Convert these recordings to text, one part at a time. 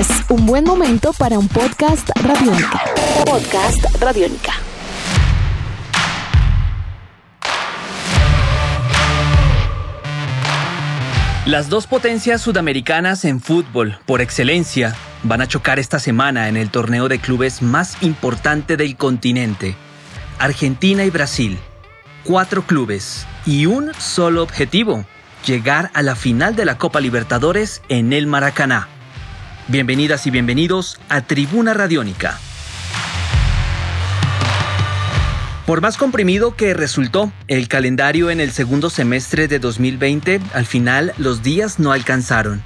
Es un buen momento para un podcast radiónica. Podcast radiónica. Las dos potencias sudamericanas en fútbol, por excelencia, van a chocar esta semana en el torneo de clubes más importante del continente. Argentina y Brasil. Cuatro clubes y un solo objetivo, llegar a la final de la Copa Libertadores en el Maracaná. Bienvenidas y bienvenidos a Tribuna Radiónica. Por más comprimido que resultó el calendario en el segundo semestre de 2020, al final los días no alcanzaron.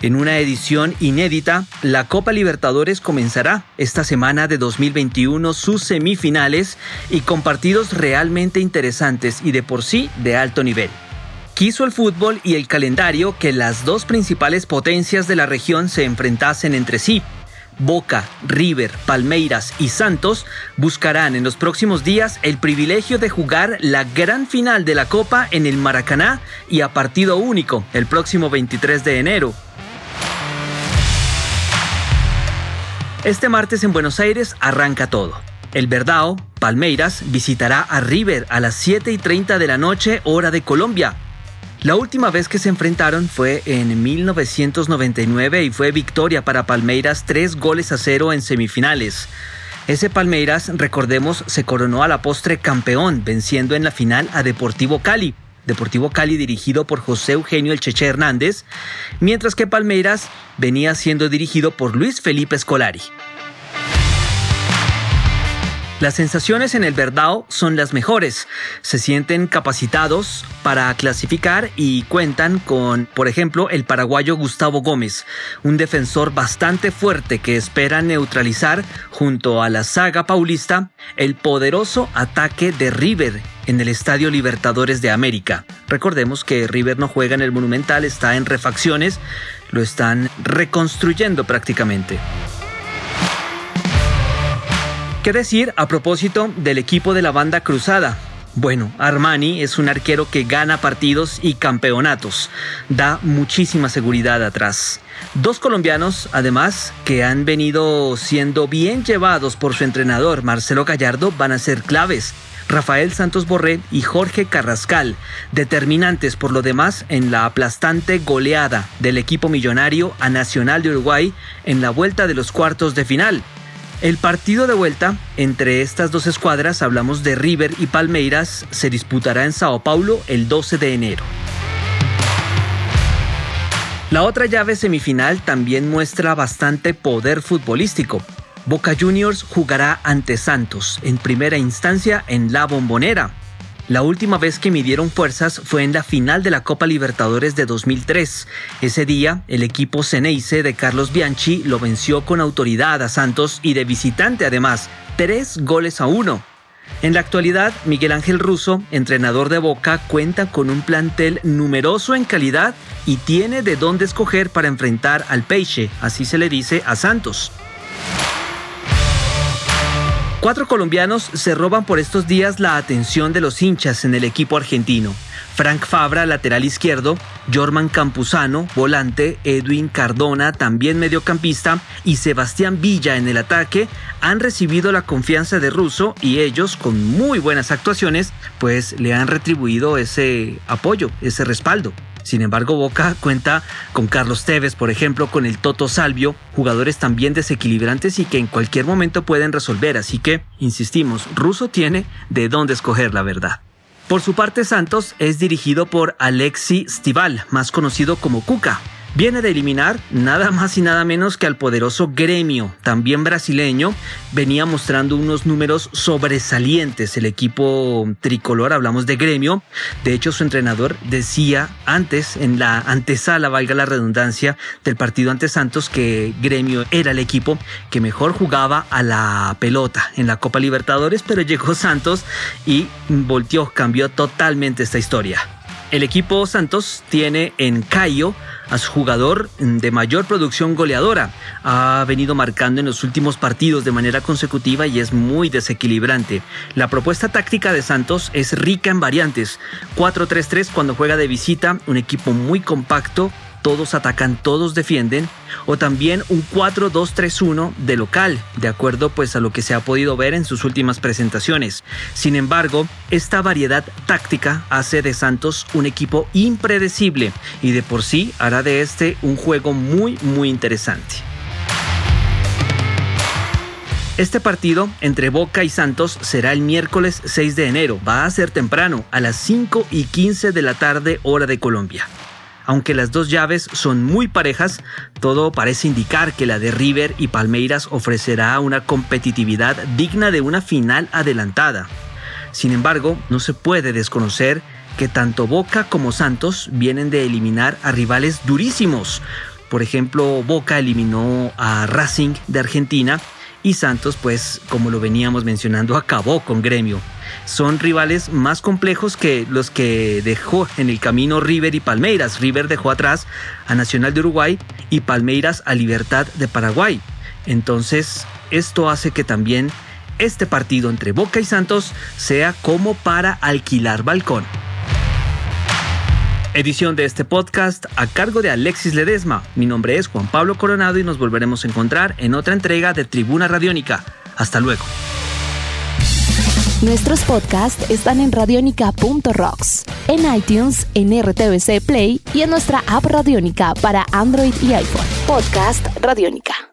En una edición inédita, la Copa Libertadores comenzará esta semana de 2021 sus semifinales y con partidos realmente interesantes y de por sí de alto nivel. Quiso el fútbol y el calendario que las dos principales potencias de la región se enfrentasen entre sí. Boca, River, Palmeiras y Santos buscarán en los próximos días el privilegio de jugar la gran final de la Copa en el Maracaná y a partido único el próximo 23 de enero. Este martes en Buenos Aires arranca todo. El Verdao, Palmeiras, visitará a River a las 7 y 30 de la noche, hora de Colombia. La última vez que se enfrentaron fue en 1999 y fue victoria para Palmeiras tres goles a cero en semifinales. Ese Palmeiras, recordemos, se coronó a la postre campeón, venciendo en la final a Deportivo Cali. Deportivo Cali dirigido por José Eugenio El Cheche Hernández, mientras que Palmeiras venía siendo dirigido por Luis Felipe Scolari. Las sensaciones en el Verdao son las mejores. Se sienten capacitados para clasificar y cuentan con, por ejemplo, el paraguayo Gustavo Gómez, un defensor bastante fuerte que espera neutralizar junto a la saga paulista el poderoso ataque de River en el Estadio Libertadores de América. Recordemos que River no juega en el Monumental, está en refacciones, lo están reconstruyendo prácticamente. ¿Qué decir a propósito del equipo de la banda cruzada? Bueno, Armani es un arquero que gana partidos y campeonatos. Da muchísima seguridad atrás. Dos colombianos, además, que han venido siendo bien llevados por su entrenador Marcelo Gallardo, van a ser claves. Rafael Santos Borré y Jorge Carrascal, determinantes por lo demás en la aplastante goleada del equipo millonario a Nacional de Uruguay en la vuelta de los cuartos de final. El partido de vuelta entre estas dos escuadras, hablamos de River y Palmeiras, se disputará en Sao Paulo el 12 de enero. La otra llave semifinal también muestra bastante poder futbolístico. Boca Juniors jugará ante Santos en primera instancia en La Bombonera. La última vez que midieron fuerzas fue en la final de la Copa Libertadores de 2003. Ese día, el equipo Ceneice de Carlos Bianchi lo venció con autoridad a Santos y de visitante además, tres goles a uno. En la actualidad, Miguel Ángel Russo, entrenador de Boca, cuenta con un plantel numeroso en calidad y tiene de dónde escoger para enfrentar al Peixe, así se le dice a Santos. Cuatro colombianos se roban por estos días la atención de los hinchas en el equipo argentino. Frank Fabra, lateral izquierdo, Jorman Campuzano, volante, Edwin Cardona, también mediocampista, y Sebastián Villa en el ataque, han recibido la confianza de Russo y ellos, con muy buenas actuaciones, pues le han retribuido ese apoyo, ese respaldo. Sin embargo, Boca cuenta con Carlos Tevez, por ejemplo, con el Toto Salvio, jugadores también desequilibrantes y que en cualquier momento pueden resolver. Así que, insistimos, Russo tiene de dónde escoger la verdad. Por su parte, Santos es dirigido por Alexi Stival, más conocido como Cuca, Viene de eliminar nada más y nada menos que al poderoso gremio, también brasileño. Venía mostrando unos números sobresalientes el equipo tricolor, hablamos de gremio. De hecho, su entrenador decía antes, en la antesala, valga la redundancia, del partido ante Santos, que gremio era el equipo que mejor jugaba a la pelota en la Copa Libertadores, pero llegó Santos y volteó, cambió totalmente esta historia. El equipo Santos tiene en Cayo a su jugador de mayor producción goleadora. Ha venido marcando en los últimos partidos de manera consecutiva y es muy desequilibrante. La propuesta táctica de Santos es rica en variantes. 4-3-3 cuando juega de visita, un equipo muy compacto todos atacan, todos defienden, o también un 4-2-3-1 de local, de acuerdo pues a lo que se ha podido ver en sus últimas presentaciones. Sin embargo, esta variedad táctica hace de Santos un equipo impredecible y de por sí hará de este un juego muy muy interesante. Este partido entre Boca y Santos será el miércoles 6 de enero. Va a ser temprano, a las 5 y 15 de la tarde hora de Colombia. Aunque las dos llaves son muy parejas, todo parece indicar que la de River y Palmeiras ofrecerá una competitividad digna de una final adelantada. Sin embargo, no se puede desconocer que tanto Boca como Santos vienen de eliminar a rivales durísimos. Por ejemplo, Boca eliminó a Racing de Argentina y Santos, pues como lo veníamos mencionando, acabó con Gremio. Son rivales más complejos que los que dejó en el camino River y Palmeiras. River dejó atrás a Nacional de Uruguay y Palmeiras a Libertad de Paraguay. Entonces, esto hace que también este partido entre Boca y Santos sea como para alquilar balcón. Edición de este podcast a cargo de Alexis Ledesma. Mi nombre es Juan Pablo Coronado y nos volveremos a encontrar en otra entrega de Tribuna Radiónica. Hasta luego. Nuestros podcasts están en radionica.rocks, en iTunes, en RTVC Play y en nuestra app Radiónica para Android y iPhone. Podcast Radiónica.